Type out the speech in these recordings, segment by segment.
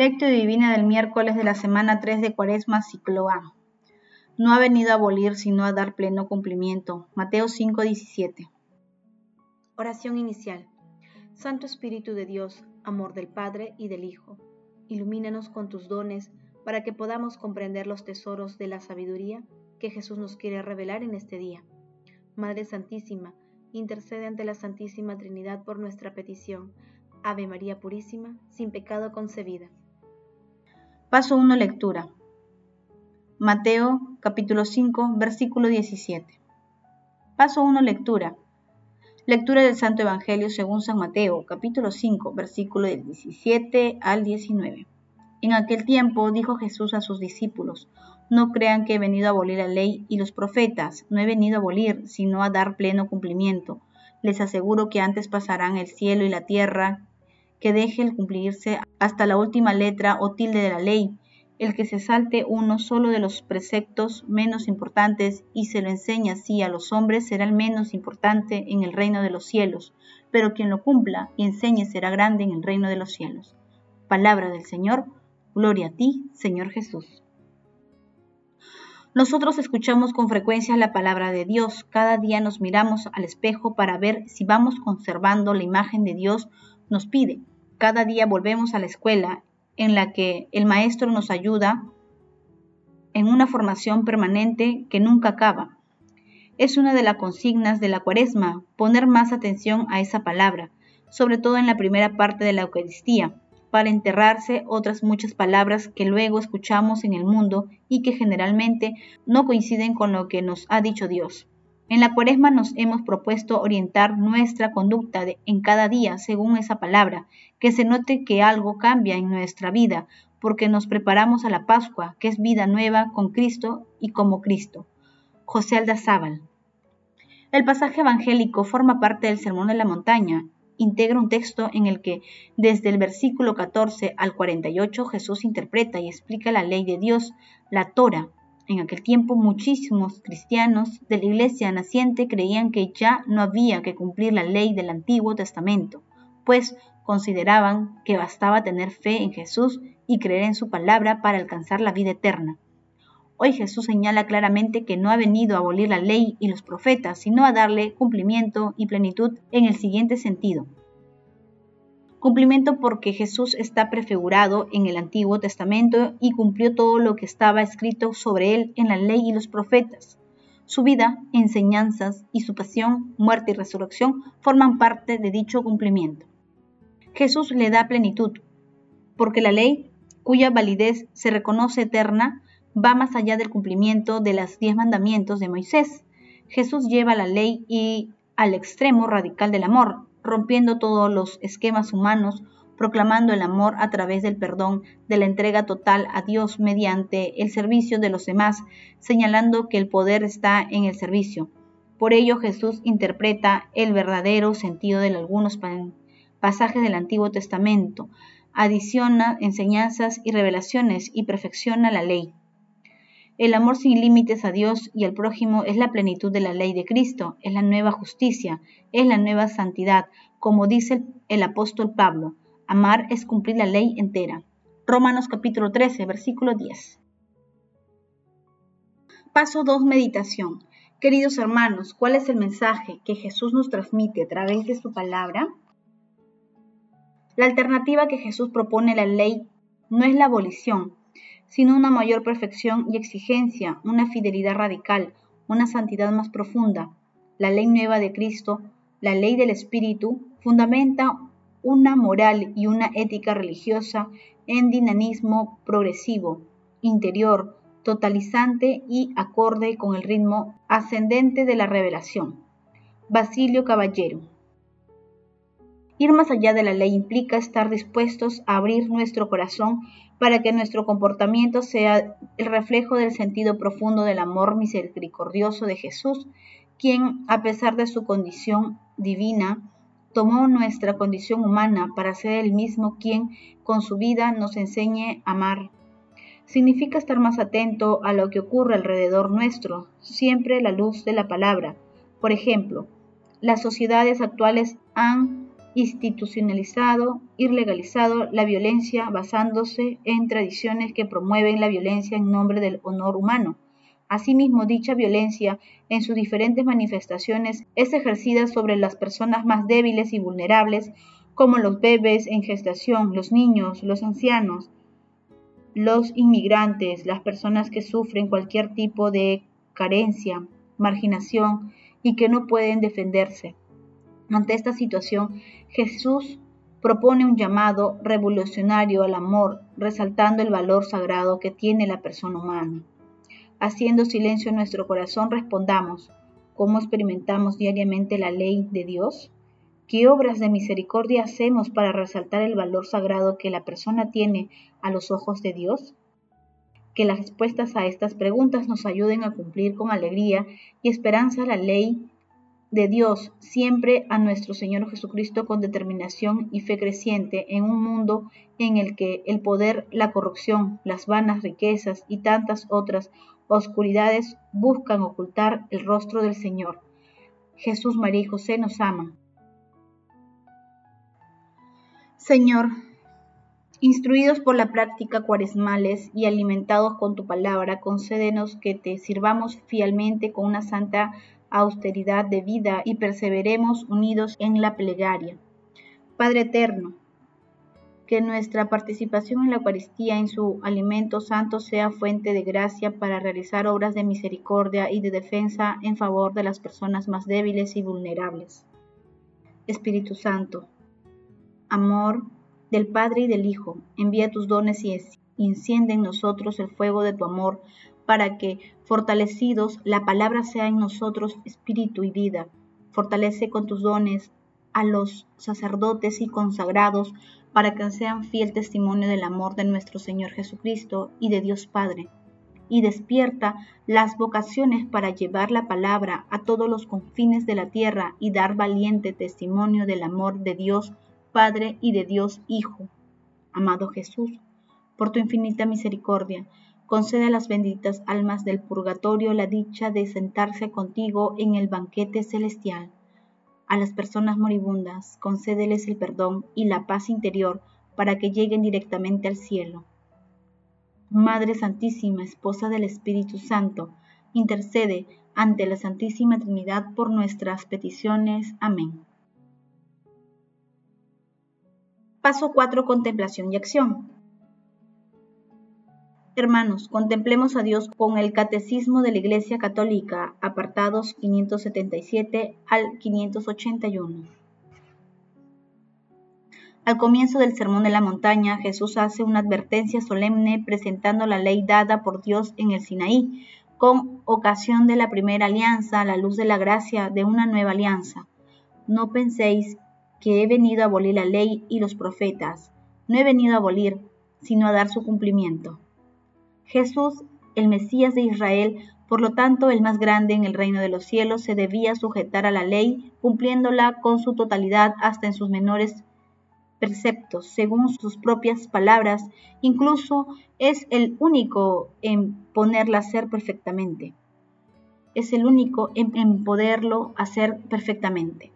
Lectio divina del miércoles de la semana 3 de Cuaresma, ciclo A. No ha venido a abolir, sino a dar pleno cumplimiento. Mateo 5:17. Oración inicial. Santo Espíritu de Dios, amor del Padre y del Hijo, ilumínanos con tus dones para que podamos comprender los tesoros de la sabiduría que Jesús nos quiere revelar en este día. Madre Santísima, intercede ante la Santísima Trinidad por nuestra petición. Ave María Purísima, sin pecado concebida. Paso 1. Lectura. Mateo capítulo 5, versículo 17. Paso 1. Lectura. Lectura del Santo Evangelio según San Mateo, capítulo 5, versículo del 17 al 19. En aquel tiempo dijo Jesús a sus discípulos, no crean que he venido a abolir la ley y los profetas, no he venido a abolir, sino a dar pleno cumplimiento. Les aseguro que antes pasarán el cielo y la tierra que deje el cumplirse hasta la última letra o tilde de la ley, el que se salte uno solo de los preceptos menos importantes y se lo enseña así a los hombres será el menos importante en el reino de los cielos, pero quien lo cumpla y enseñe será grande en el reino de los cielos. Palabra del Señor, gloria a ti, Señor Jesús. Nosotros escuchamos con frecuencia la palabra de Dios. Cada día nos miramos al espejo para ver si vamos conservando la imagen de Dios nos pide. Cada día volvemos a la escuela en la que el maestro nos ayuda en una formación permanente que nunca acaba. Es una de las consignas de la cuaresma, poner más atención a esa palabra, sobre todo en la primera parte de la Eucaristía, para enterrarse otras muchas palabras que luego escuchamos en el mundo y que generalmente no coinciden con lo que nos ha dicho Dios. En la cuaresma nos hemos propuesto orientar nuestra conducta en cada día según esa palabra, que se note que algo cambia en nuestra vida, porque nos preparamos a la Pascua, que es vida nueva con Cristo y como Cristo. José Aldazábal. El pasaje evangélico forma parte del Sermón de la Montaña. Integra un texto en el que, desde el versículo 14 al 48, Jesús interpreta y explica la ley de Dios, la Torah, en aquel tiempo muchísimos cristianos de la iglesia naciente creían que ya no había que cumplir la ley del Antiguo Testamento, pues consideraban que bastaba tener fe en Jesús y creer en su palabra para alcanzar la vida eterna. Hoy Jesús señala claramente que no ha venido a abolir la ley y los profetas, sino a darle cumplimiento y plenitud en el siguiente sentido. Cumplimiento porque Jesús está prefigurado en el Antiguo Testamento y cumplió todo lo que estaba escrito sobre él en la ley y los profetas. Su vida, enseñanzas y su pasión, muerte y resurrección forman parte de dicho cumplimiento. Jesús le da plenitud, porque la ley, cuya validez se reconoce eterna, va más allá del cumplimiento de los diez mandamientos de Moisés. Jesús lleva la ley al extremo radical del amor, rompiendo todos los esquemas humanos, proclamando el amor a través del perdón, de la entrega total a Dios mediante el servicio de los demás, señalando que el poder está en el servicio. Por ello Jesús interpreta el verdadero sentido de algunos pasajes del Antiguo Testamento, adiciona enseñanzas y revelaciones y perfecciona la ley. El amor sin límites a Dios y al prójimo es la plenitud de la ley de Cristo, es la nueva justicia, es la nueva santidad, como dice el, apóstol Pablo. Amar es cumplir la ley entera. Romanos capítulo 13, versículo 10. Paso 2, meditación. Queridos hermanos, ¿cuál es el mensaje que Jesús nos transmite a través de su palabra? La alternativa que Jesús propone a la ley no es la abolición, sino una mayor perfección y exigencia, una fidelidad radical, una santidad más profunda. La ley nueva de Cristo, la ley del Espíritu, fundamenta una moral y una ética religiosa en dinamismo progresivo, interior, totalizante y acorde con el ritmo ascendente de la revelación. Basilio Caballero Ir más allá de la ley implica estar dispuestos a abrir nuestro corazón para que nuestro comportamiento sea el reflejo del sentido profundo del amor misericordioso de Jesús, quien, a pesar de su condición divina, tomó nuestra condición humana para ser el mismo quien con su vida nos enseñe a amar. Significa estar más atento a lo que ocurre alrededor nuestro, siempre la luz de la palabra. Por ejemplo, las sociedades actuales han institucionalizado y legalizado la violencia basándose en tradiciones que promueven la violencia en nombre del honor humano. Asimismo, dicha violencia, en sus diferentes manifestaciones, es ejercida sobre las personas más débiles y vulnerables, como los bebés en gestación, los niños, los ancianos, los inmigrantes, las personas que sufren cualquier tipo de carencia, marginación y que no pueden defenderse. Ante esta situación, Jesús propone un llamado revolucionario al amor, resaltando el valor sagrado que tiene la persona humana. Haciendo silencio en nuestro corazón, respondamos, ¿cómo experimentamos diariamente la ley de Dios? ¿Qué obras de misericordia hacemos para resaltar el valor sagrado que la persona tiene a los ojos de Dios? Que las respuestas a estas preguntas nos ayuden a cumplir con alegría y esperanza la ley de Dios siempre a nuestro Señor Jesucristo con determinación y fe creciente en un mundo en el que el poder, la corrupción, las vanas riquezas y tantas otras oscuridades buscan ocultar el rostro del Señor. Jesús, María y José nos aman. Señor, instruidos por la práctica cuaresmales y alimentados con tu palabra, concédenos que te sirvamos fielmente con una santa austeridad de vida y perseveremos unidos en la plegaria. Padre eterno, que nuestra participación en la Eucaristía, en su alimento santo, sea fuente de gracia para realizar obras de misericordia y de defensa en favor de las personas más débiles y vulnerables. Espíritu Santo, amor del Padre y del Hijo, envía tus dones y enciende en nosotros el fuego de tu amor para que, fortalecidos, la palabra sea en nosotros espíritu y vida. Fortalece con tus dones a los sacerdotes y consagrados para que sean fiel testimonio del amor de nuestro Señor Jesucristo y de Dios Padre. Y despierta las vocaciones para llevar la palabra a todos los confines de la tierra y dar valiente testimonio del amor de Dios Padre y de Dios Hijo. Amado Jesús, por tu infinita misericordia, concede a las benditas almas del purgatorio la dicha de sentarse contigo en el banquete celestial. A las personas moribundas, concédeles el perdón y la paz interior para que lleguen directamente al cielo. Madre Santísima, Esposa del Espíritu Santo, intercede ante la Santísima Trinidad por nuestras peticiones. Amén. Paso 4. Contemplación y acción. Hermanos, contemplemos a Dios con el Catecismo de la Iglesia Católica, apartados 577 al 581. Al comienzo del Sermón de la Montaña, Jesús hace una advertencia solemne presentando la ley dada por Dios en el Sinaí, con ocasión de la primera alianza a la luz de la gracia de una nueva alianza. No penséis que he venido a abolir la ley y los profetas. No he venido a abolir, sino a dar su cumplimiento. Jesús, el Mesías de Israel, por lo tanto el más grande en el reino de los cielos, se debía sujetar a la ley, cumpliéndola con su totalidad hasta en sus menores preceptos, según sus propias palabras, incluso es el único en ponerla a hacer perfectamente. Es el único en, poderlo hacer perfectamente.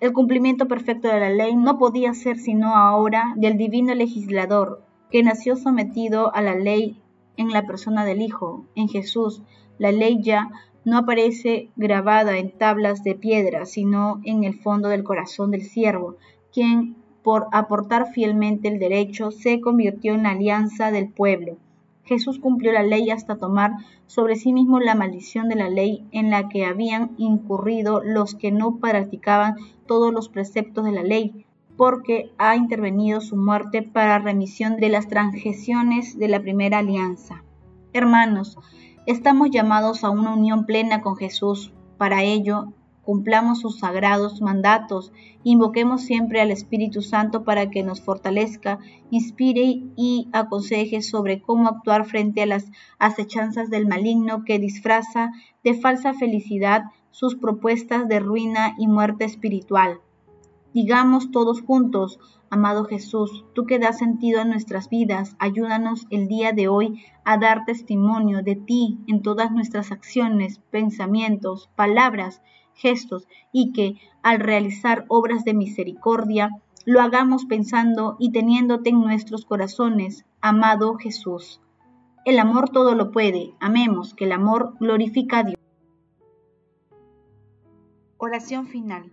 El cumplimiento perfecto de la ley no podía ser sino ahora del divino legislador, que nació sometido a la ley en la persona del Hijo, en Jesús, la ley ya no aparece grabada en tablas de piedra, sino en el fondo del corazón del siervo, quien, por aportar fielmente el derecho, se convirtió en la alianza del pueblo. Jesús cumplió la ley hasta tomar sobre sí mismo la maldición de la ley en la que habían incurrido los que no practicaban todos los preceptos de la ley, porque ha intervenido su muerte para remisión de las transgresiones de la primera alianza. Hermanos, estamos llamados a una unión plena con Jesús. Para ello, cumplamos sus sagrados mandatos, invoquemos siempre al Espíritu Santo para que nos fortalezca, inspire y aconseje sobre cómo actuar frente a las acechanzas del maligno que disfraza de falsa felicidad sus propuestas de ruina y muerte espiritual. Digamos todos juntos, amado Jesús, tú que das sentido a nuestras vidas, ayúdanos el día de hoy a dar testimonio de ti en todas nuestras acciones, pensamientos, palabras gestos y que, al realizar obras de misericordia, lo hagamos pensando y teniéndote en nuestros corazones, amado Jesús. El amor todo lo puede, amemos, que el amor glorifica a Dios. Oración final.